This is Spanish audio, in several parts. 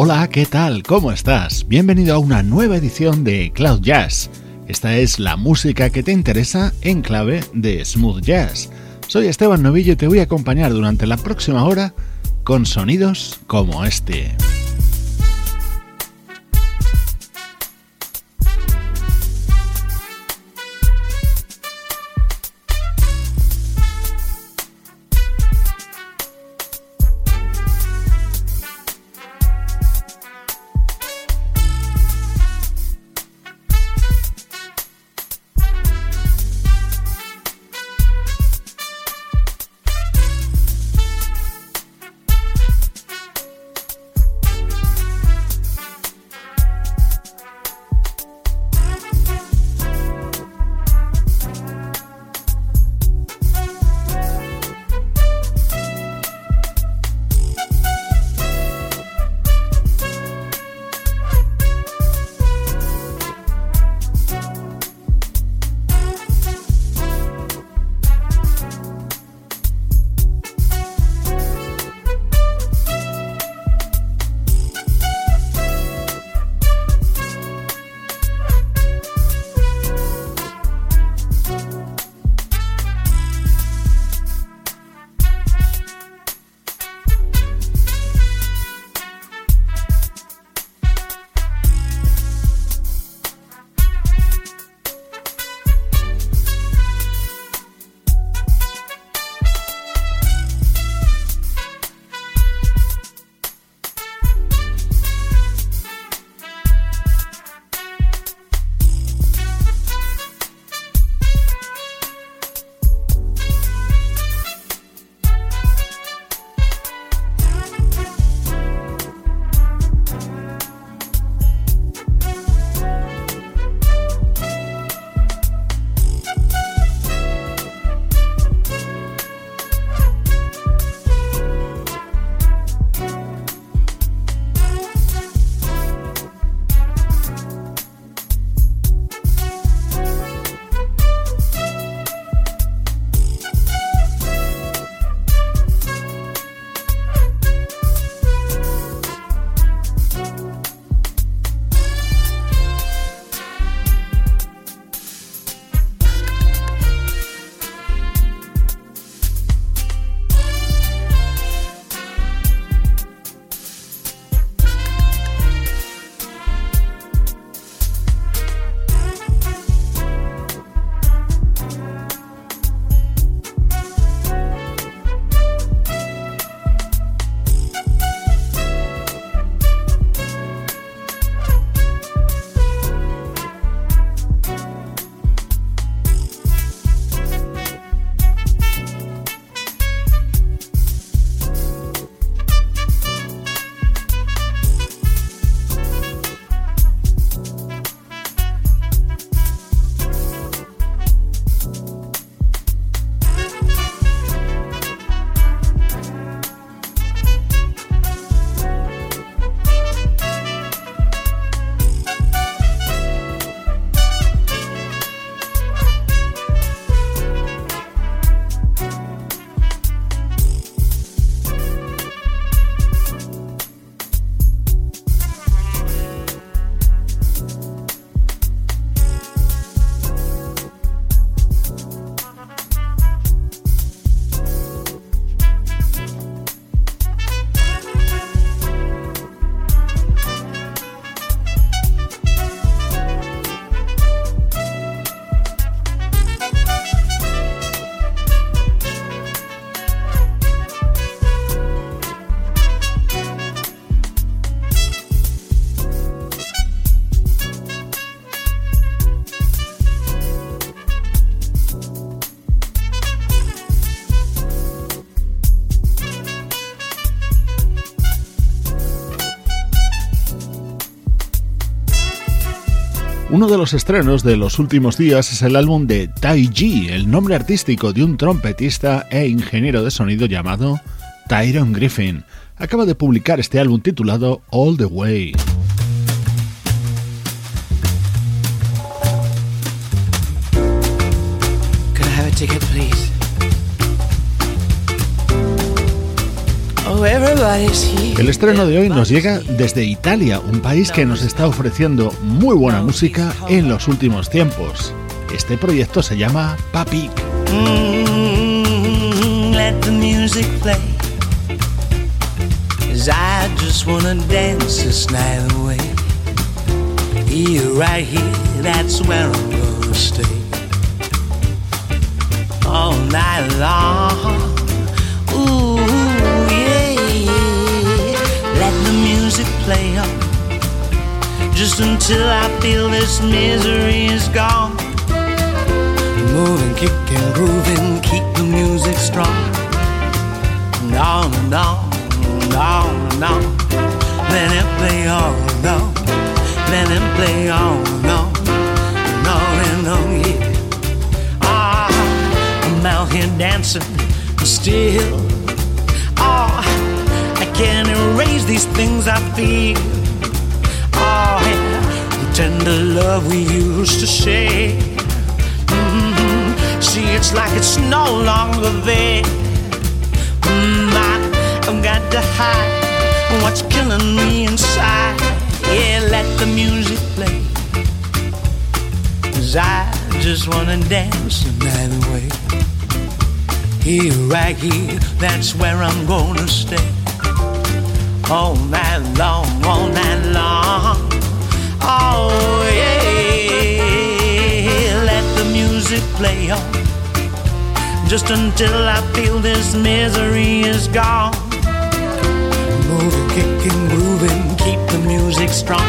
Hola, ¿qué tal? ¿Cómo estás? Bienvenido a una nueva edición de Cloud Jazz. Esta es la música que te interesa en clave de smooth jazz. Soy Esteban Novillo y te voy a acompañar durante la próxima hora con sonidos como este. Uno de los estrenos de los últimos días es el álbum de Tai G, el nombre artístico de un trompetista e ingeniero de sonido llamado Tyron Griffin. Acaba de publicar este álbum titulado All the Way. El estreno de hoy nos llega desde Italia, un país que nos está ofreciendo muy buena música en los últimos tiempos. Este proyecto se llama Papik. Mm, let the music play. I just wanna dance this night away. Here, right here, that's where I'm gonna stay. All night long. Play on just until I feel this misery is gone. Moving, kicking, grooving, keep the music strong. And on and on, and on and on. Let it play on and on. Let it play on and on. And on and on, yeah. Ah, I'm out here dancing still. Erase these things I feel. Oh, yeah, the tender love we used to share. Mm-hmm. See, it's like it's no longer there. Mm, I, I've got to hide what's killing me inside. Yeah, let the music play. Cause I just wanna dance the night away. Here, right here, that's where I'm gonna stay all night long, all night long. Oh yeah, let the music play on, just until I feel this misery is gone. Moving, kicking, grooving, keep the music strong.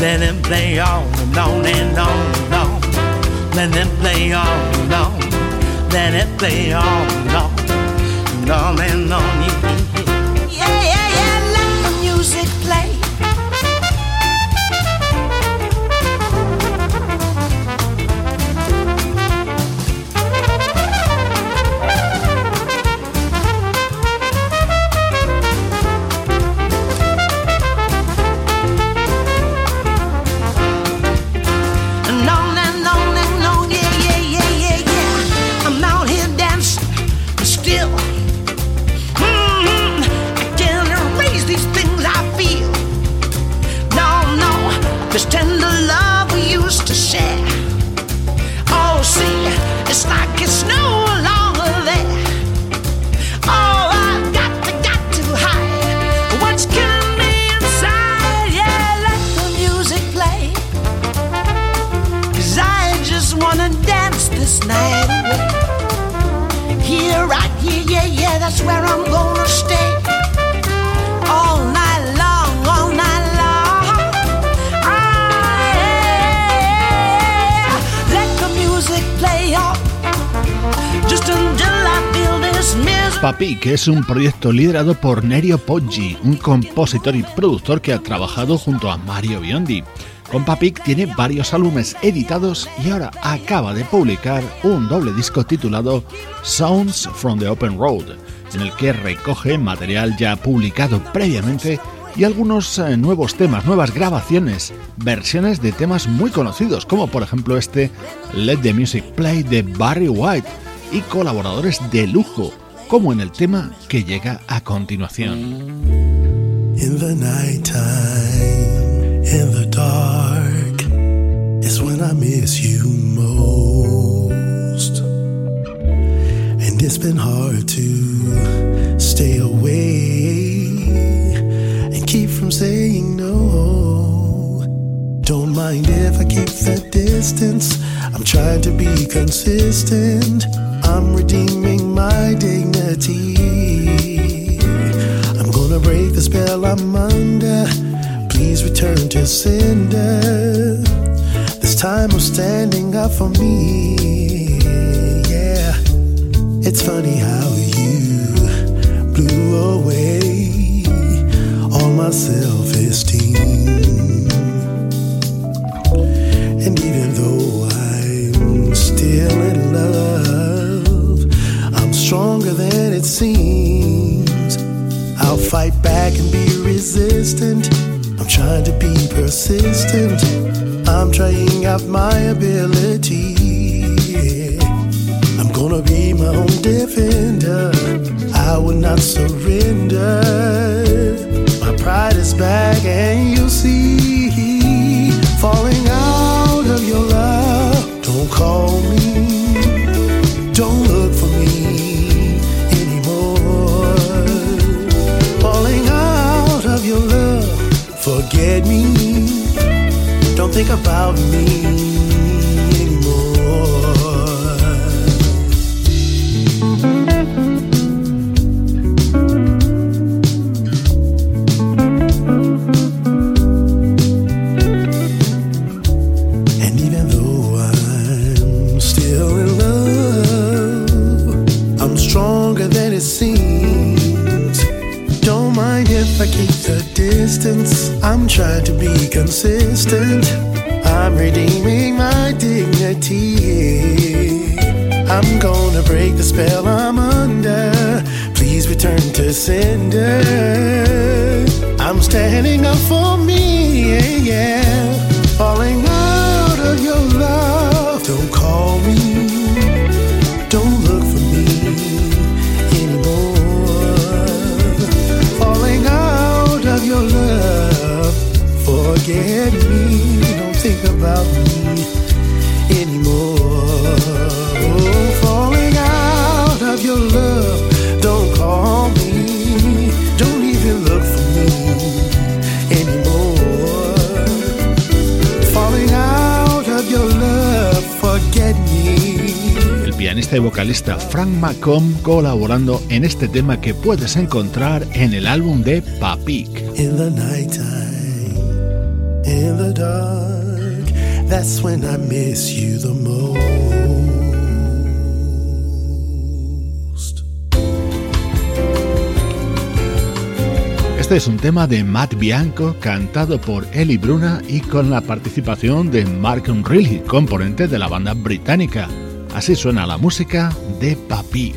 Let it play on and on and on and on. Let it play on and on. Let it play on and on and on and on. Yeah. que es un proyecto liderado por Nerio Poggi, un compositor y productor que ha trabajado junto a Mario Biondi. Con Papik tiene varios álbumes editados y ahora acaba de publicar un doble disco titulado Sounds from the Open Road, en el que recoge material ya publicado previamente y algunos eh, nuevos temas, nuevas grabaciones, versiones de temas muy conocidos, como por ejemplo este Let the Music Play de Barry White y colaboradores de lujo como en el tema que llega a continuación. In the night time, in the dark, is when I miss you most. And it's been hard to stay away and keep from saying no. Don't mind if I keep that distance. I'm trying to be consistent. I'm redeeming my dignity. I'm gonna break the spell I'm under. Please return to sender. This time I'm standing up for me. Yeah, it's funny how you blew away all my self esteem. And even though I'm still in love it seems. I'll fight back and be resistant. I'm trying to be persistent. I'm trying out my ability. I'm gonna be my own defender. I will not surrender. My pride is back, and you'll see falling out of your love. Don't call me, me, don't think about me. I'm trying to be consistent. I'm redeeming my dignity. I'm gonna break the spell I'm under. Please return to sender. I'm standing up for me, yeah, yeah. Pianista y vocalista Frank McComb colaborando en este tema que puedes encontrar en el álbum de Papik. In the in the dark. That's when I miss you the most. Este es un tema de Matt Bianco cantado por Ellie Bruna y con la participación de Mark Unrilly, componente de la banda británica. Así suena la música de Papik.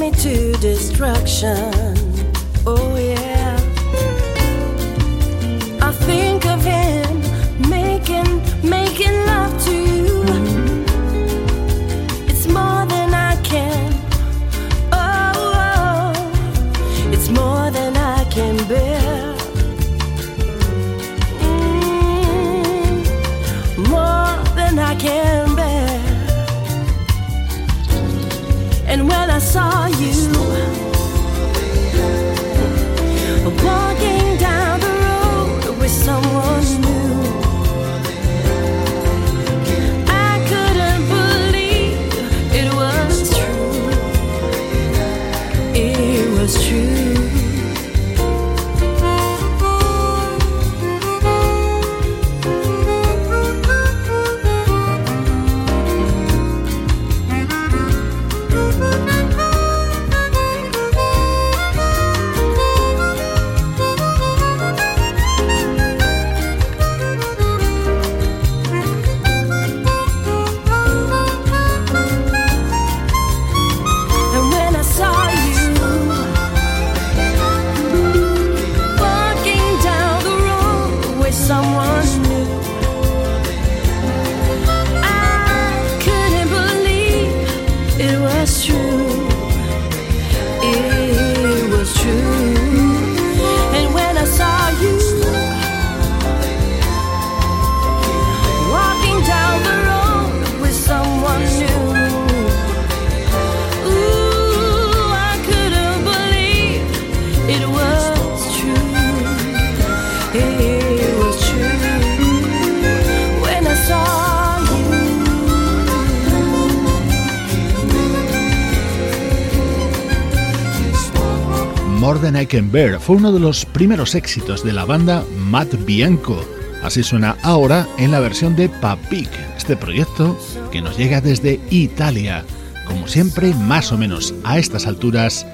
Me to destruction. Than I Can Bear fue uno de los primeros éxitos de la banda Matt Bianco. Así suena ahora en la versión de Papik, este proyecto que nos llega desde Italia. Como siempre, más o menos a estas alturas,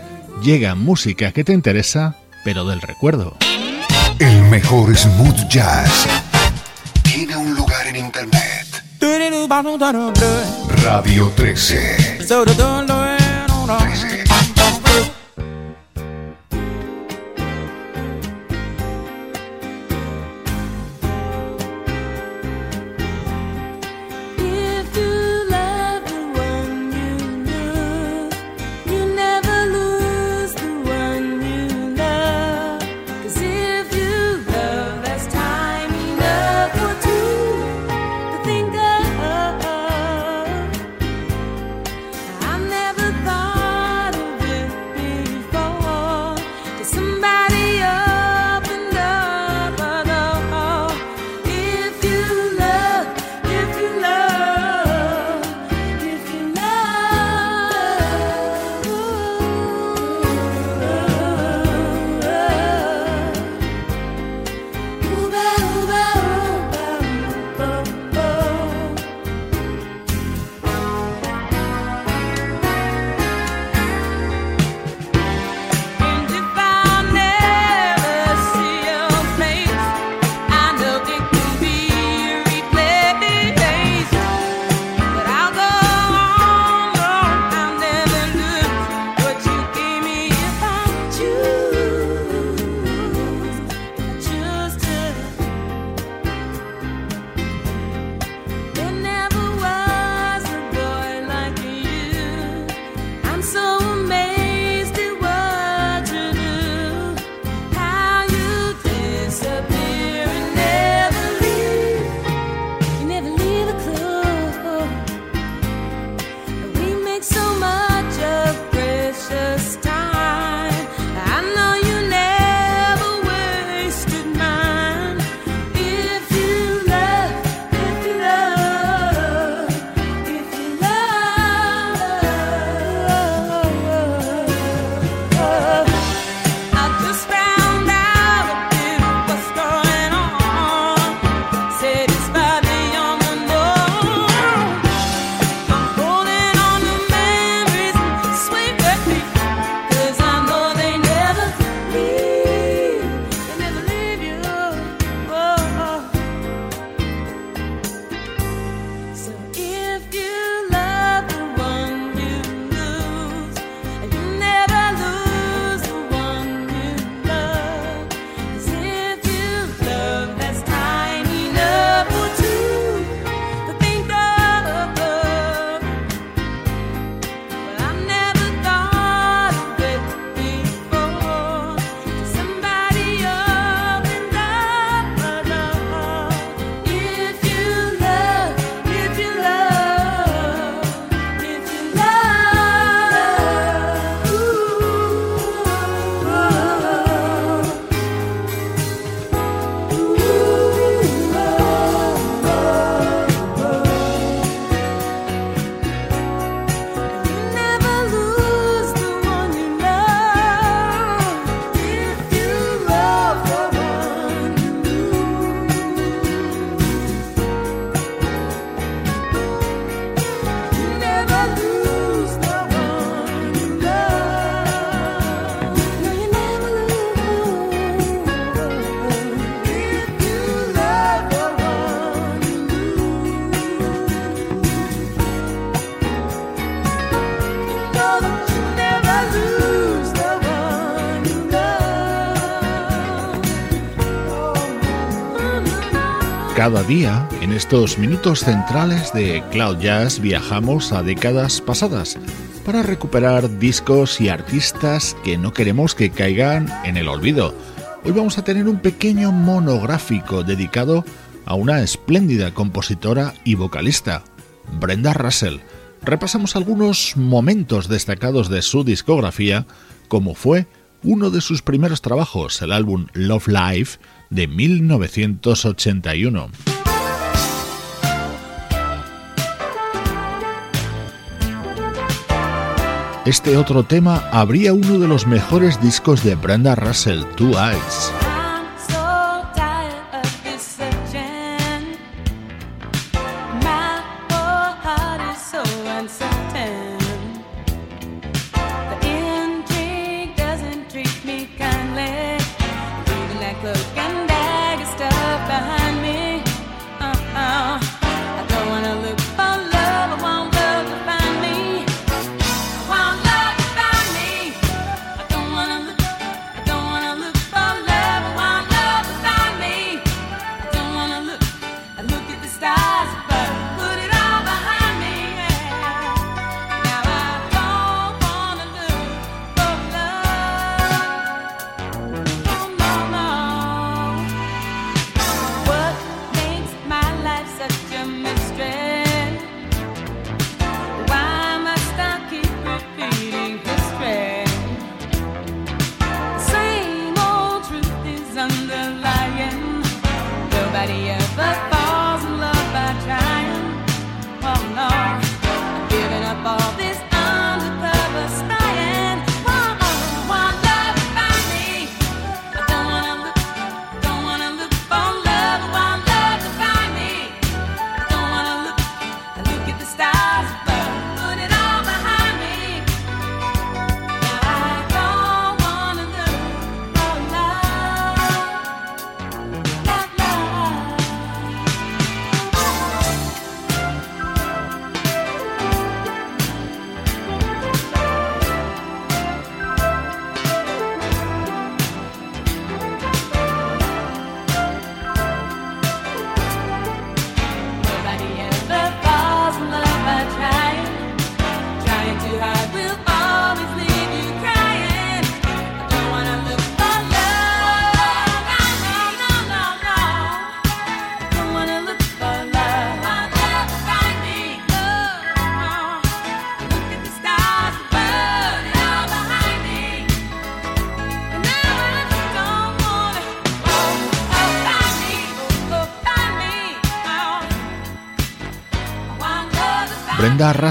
llega música que te interesa, pero del recuerdo. El mejor smooth jazz tiene un lugar en internet. Radio 13. 13. Cada día, en estos minutos centrales de Cloud Jazz, viajamos a décadas pasadas para recuperar discos y artistas que no queremos que caigan en el olvido. Hoy vamos a tener un pequeño monográfico dedicado a una espléndida compositora y vocalista, Brenda Russell. Repasamos algunos momentos destacados de su discografía, como fue uno de sus primeros trabajos, el álbum Love Life, de 1981. Este otro tema habría uno de los mejores discos de Brenda Russell, Two Eyes.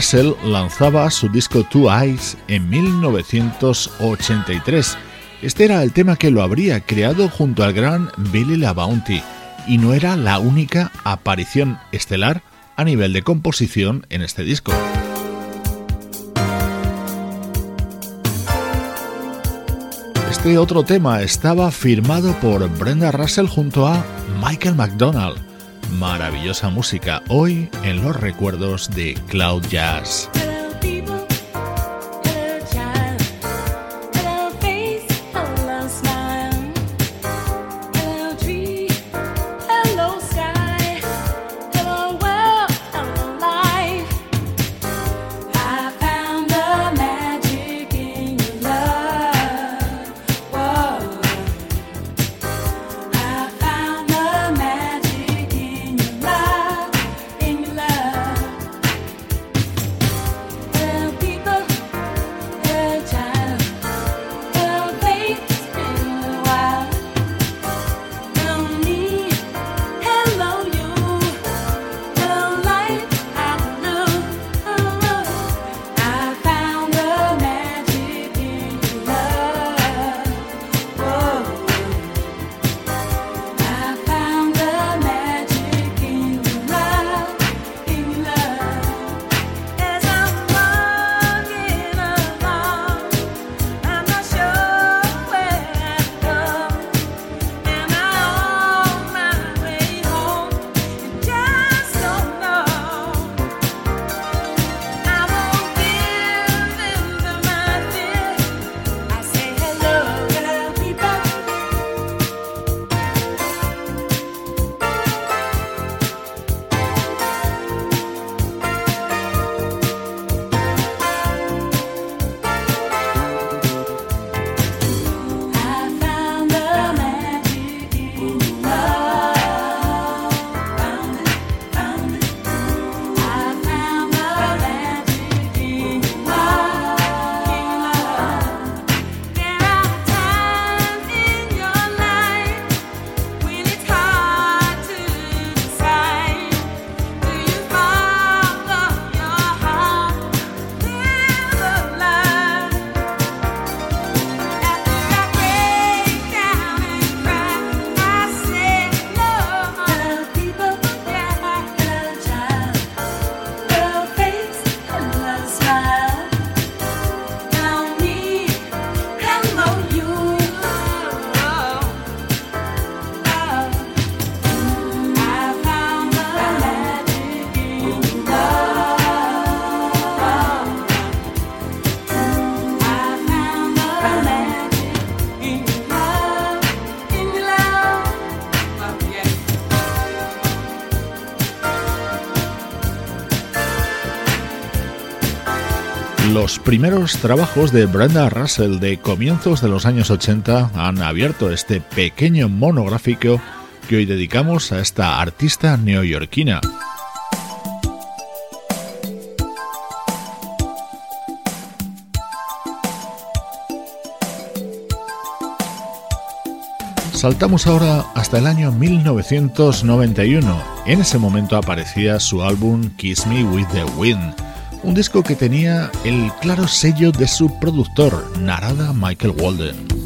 Russell lanzaba su disco Two Eyes en 1983. Este era el tema que lo habría creado junto al gran Billy LaBounty y no era la única aparición estelar a nivel de composición en este disco. Este otro tema estaba firmado por Brenda Russell junto a Michael McDonald maravillosa música hoy en los recuerdos de Cloud Jazz. Los primeros trabajos de Brenda Russell de comienzos de los años 80 han abierto este pequeño monográfico que hoy dedicamos a esta artista neoyorquina. Saltamos ahora hasta el año 1991. En ese momento aparecía su álbum Kiss Me With The Wind, un disco que tenía el claro sello de su productor, Narada Michael Walden.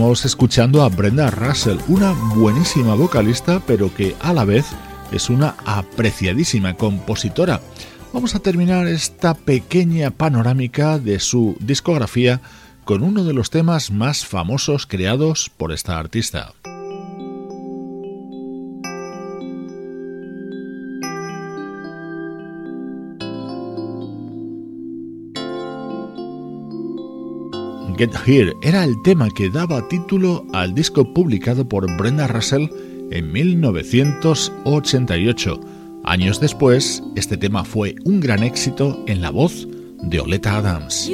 Estamos escuchando a Brenda Russell, una buenísima vocalista, pero que a la vez es una apreciadísima compositora. Vamos a terminar esta pequeña panorámica de su discografía con uno de los temas más famosos creados por esta artista. Get Here era el tema que daba título al disco publicado por Brenda Russell en 1988. Años después, este tema fue un gran éxito en la voz de Oleta Adams.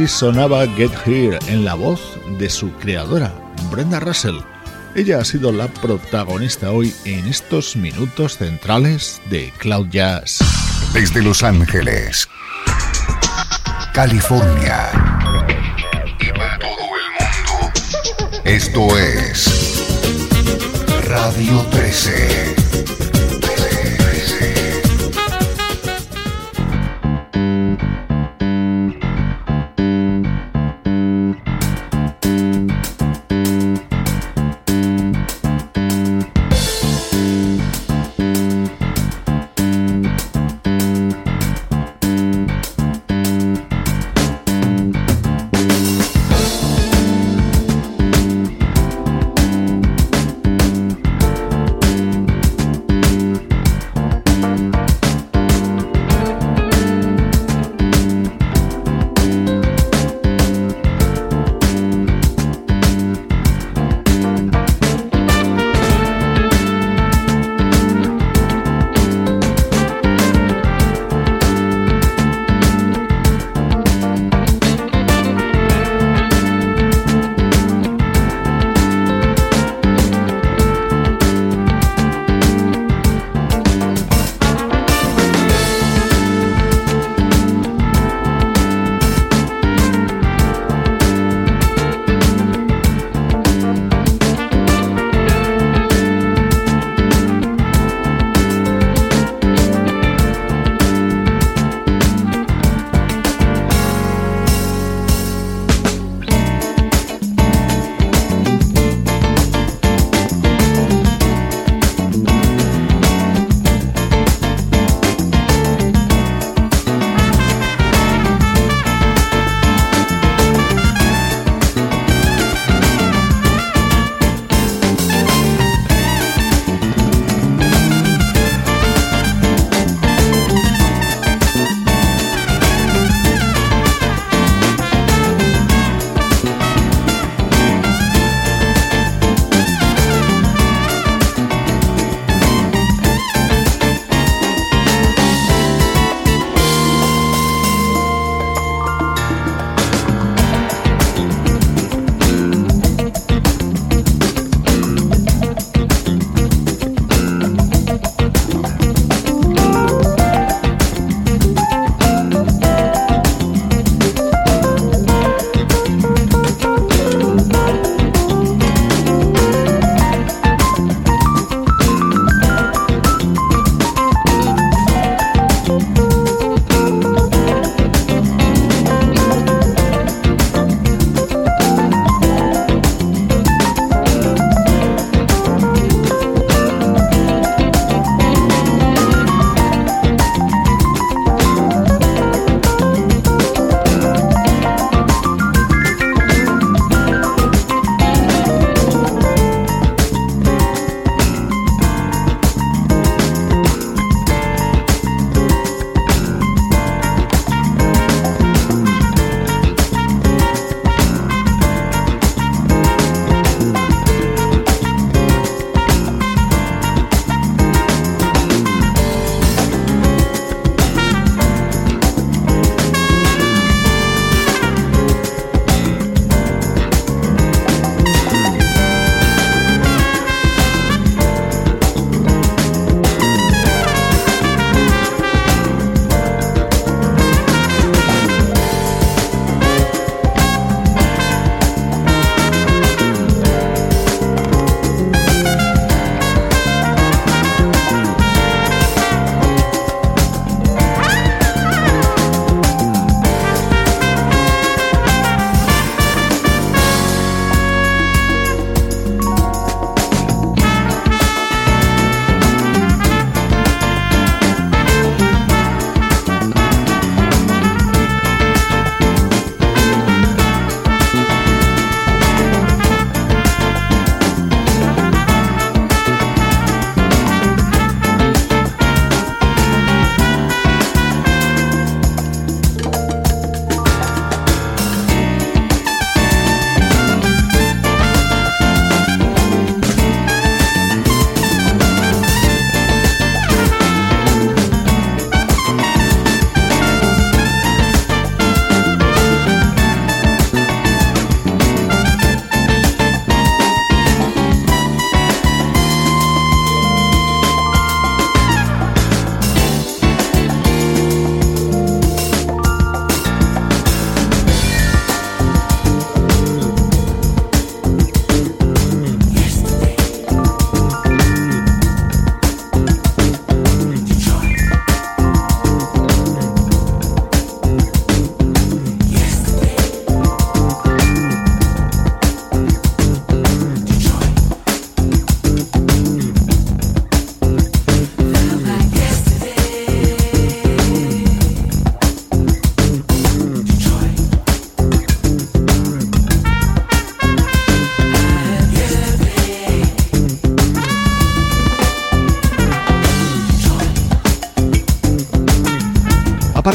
Así sonaba Get Here en la voz de su creadora, Brenda Russell. Ella ha sido la protagonista hoy en estos minutos centrales de Cloud Jazz. Desde Los Ángeles, California y para todo el mundo, esto es Radio 13.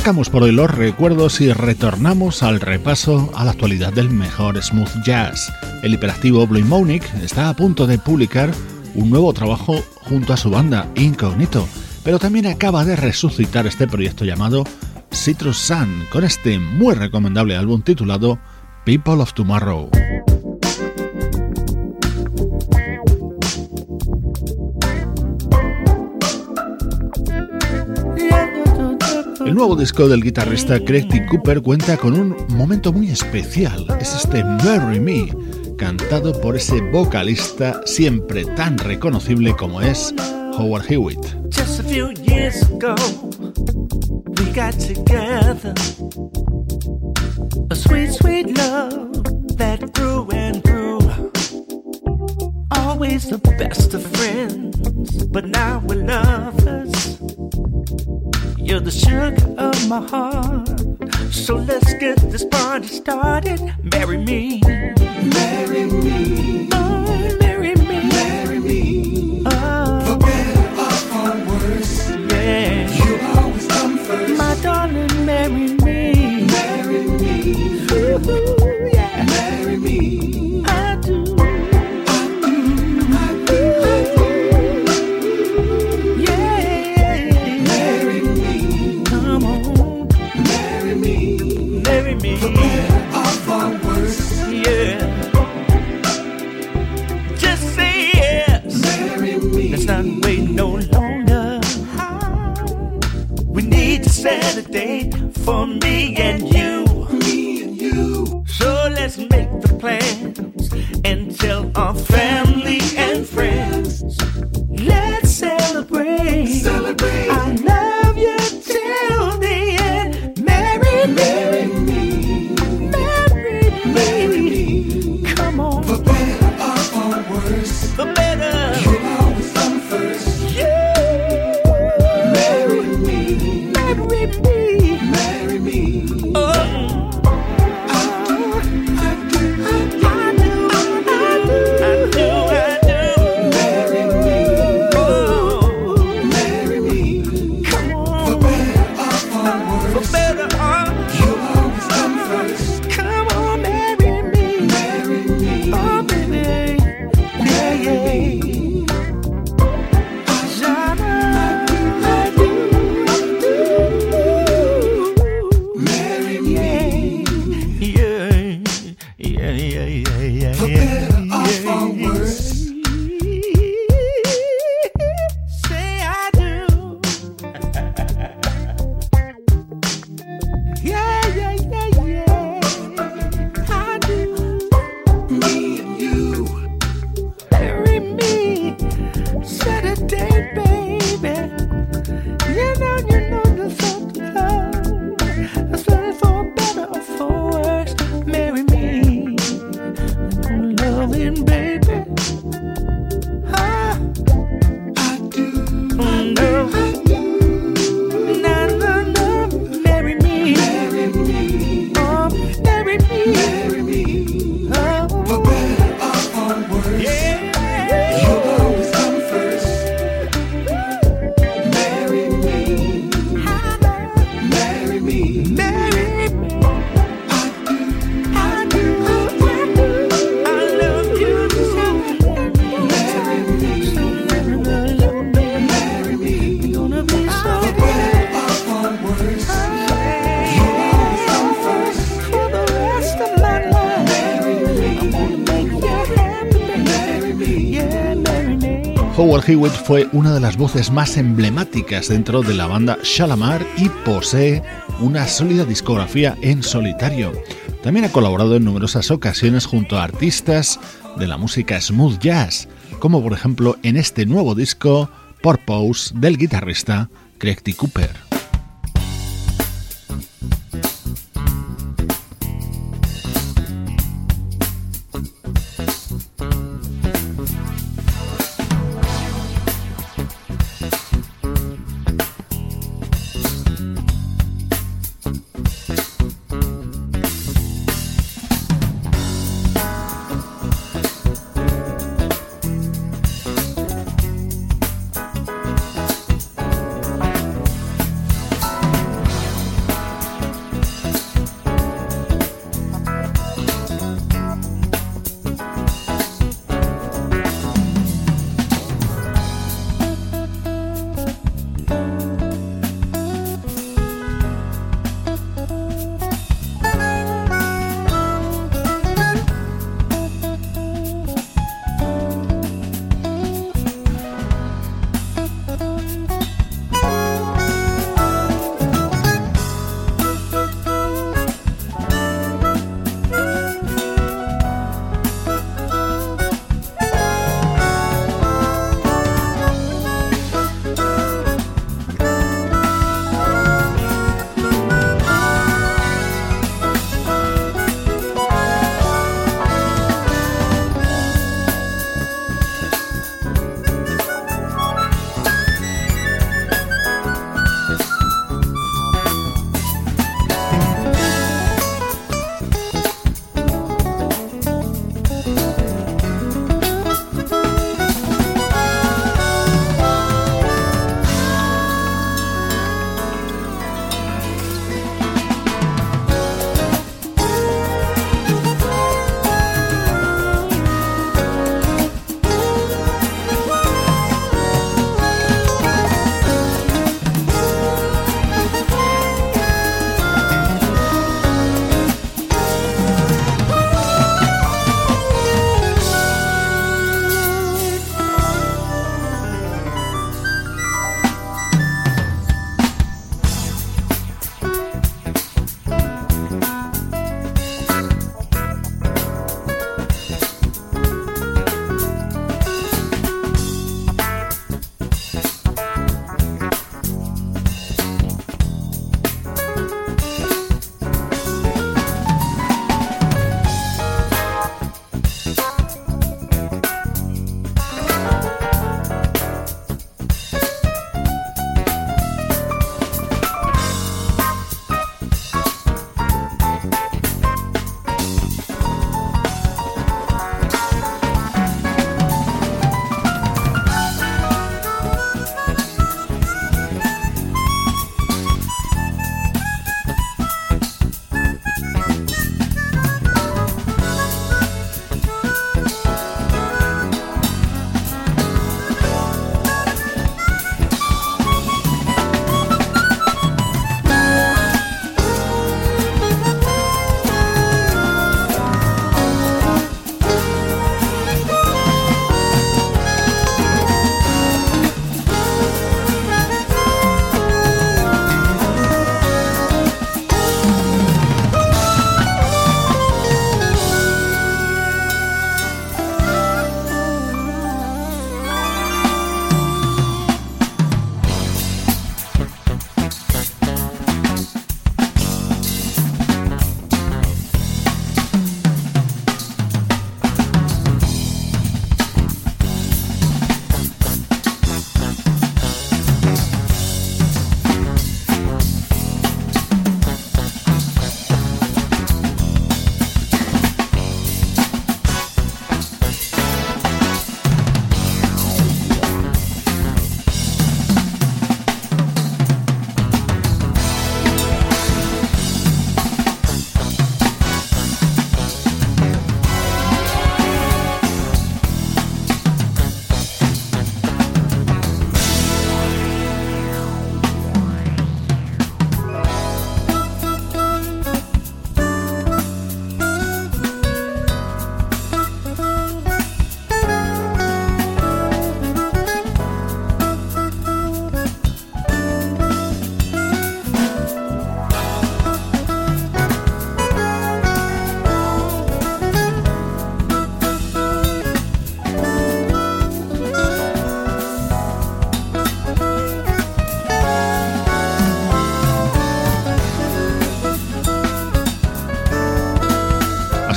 Aparcamos por hoy los recuerdos y retornamos al repaso a la actualidad del mejor smooth jazz. El hiperactivo Blue está a punto de publicar un nuevo trabajo junto a su banda Incognito, pero también acaba de resucitar este proyecto llamado Citrus Sun con este muy recomendable álbum titulado People of Tomorrow. El nuevo disco del guitarrista Craig T. Cooper cuenta con un momento muy especial. Es este Marry Me, cantado por ese vocalista siempre tan reconocible como es Howard Hewitt. Just a few years ago, we got together. A sweet, sweet love that grew and grew. Always the best of friends, but now we're lovers. You're the sugar of my heart. So let's get this party started. Marry me. Marry me. Hewitt fue una de las voces más emblemáticas dentro de la banda Shalamar y posee una sólida discografía en solitario. También ha colaborado en numerosas ocasiones junto a artistas de la música smooth jazz, como por ejemplo en este nuevo disco Purpose del guitarrista Craig T. Cooper.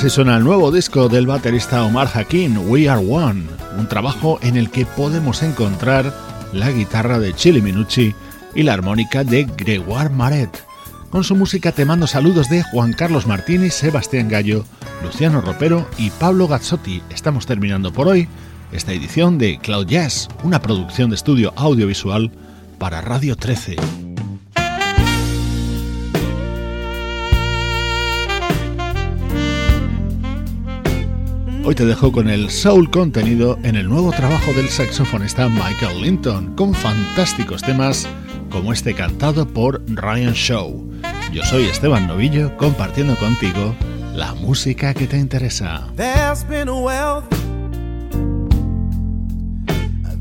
Suena el nuevo disco del baterista Omar Hakim, We Are One, un trabajo en el que podemos encontrar la guitarra de Chili Minucci y la armónica de Gregoire Maret. Con su música te mando saludos de Juan Carlos Martínez, Sebastián Gallo, Luciano Ropero y Pablo Gazzotti. Estamos terminando por hoy esta edición de Cloud Jazz, una producción de estudio audiovisual para Radio 13. Hoy te dejo con el soul contenido en el nuevo trabajo del saxofonista Michael Linton, con fantásticos temas como este cantado por Ryan Shaw. Yo soy Esteban Novillo compartiendo contigo la música que te interesa. I've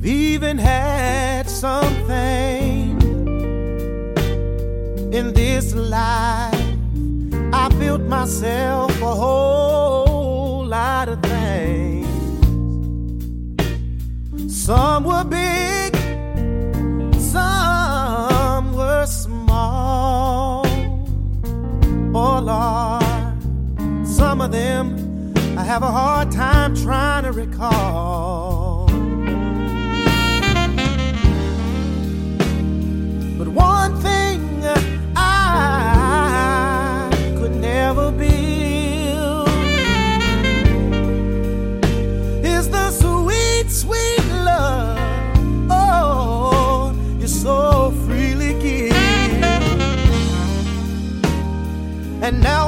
even had something in this life. I built myself a Some were big, some were small or large. Some of them I have a hard time trying to recall. And now